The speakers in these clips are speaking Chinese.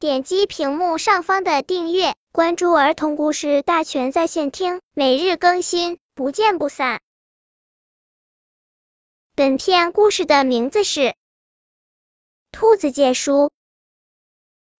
点击屏幕上方的订阅，关注儿童故事大全在线听，每日更新，不见不散。本片故事的名字是《兔子借书》。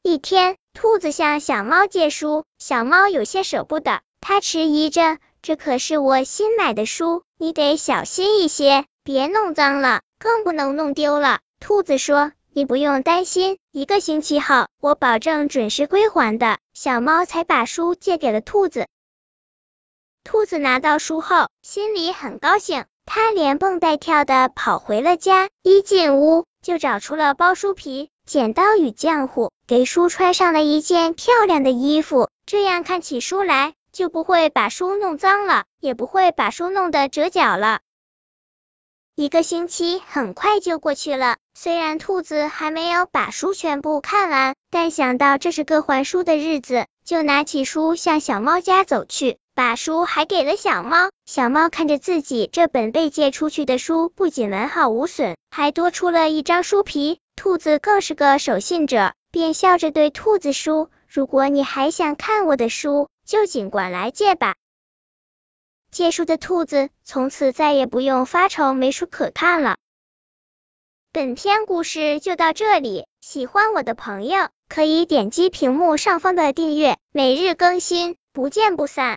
一天，兔子向小猫借书，小猫有些舍不得，它迟疑着：“这可是我新买的书，你得小心一些，别弄脏了，更不能弄丢了。”兔子说：“你不用担心，一个星期后，我保证准时归还的。”小猫才把书借给了兔子。兔子拿到书后，心里很高兴，它连蹦带跳的跑回了家。一进屋，就找出了包书皮、剪刀与浆糊，给书穿上了一件漂亮的衣服，这样看起书来就不会把书弄脏了，也不会把书弄得折角了。一个星期很快就过去了，虽然兔子还没有把书全部看完，但想到这是个还书的日子，就拿起书向小猫家走去，把书还给了小猫。小猫看着自己这本被借出去的书，不仅完好无损，还多出了一张书皮。兔子更是个守信者，便笑着对兔子说：“如果你还想看我的书，就尽管来借吧。”借书的兔子从此再也不用发愁没书可看了。本篇故事就到这里，喜欢我的朋友可以点击屏幕上方的订阅，每日更新，不见不散。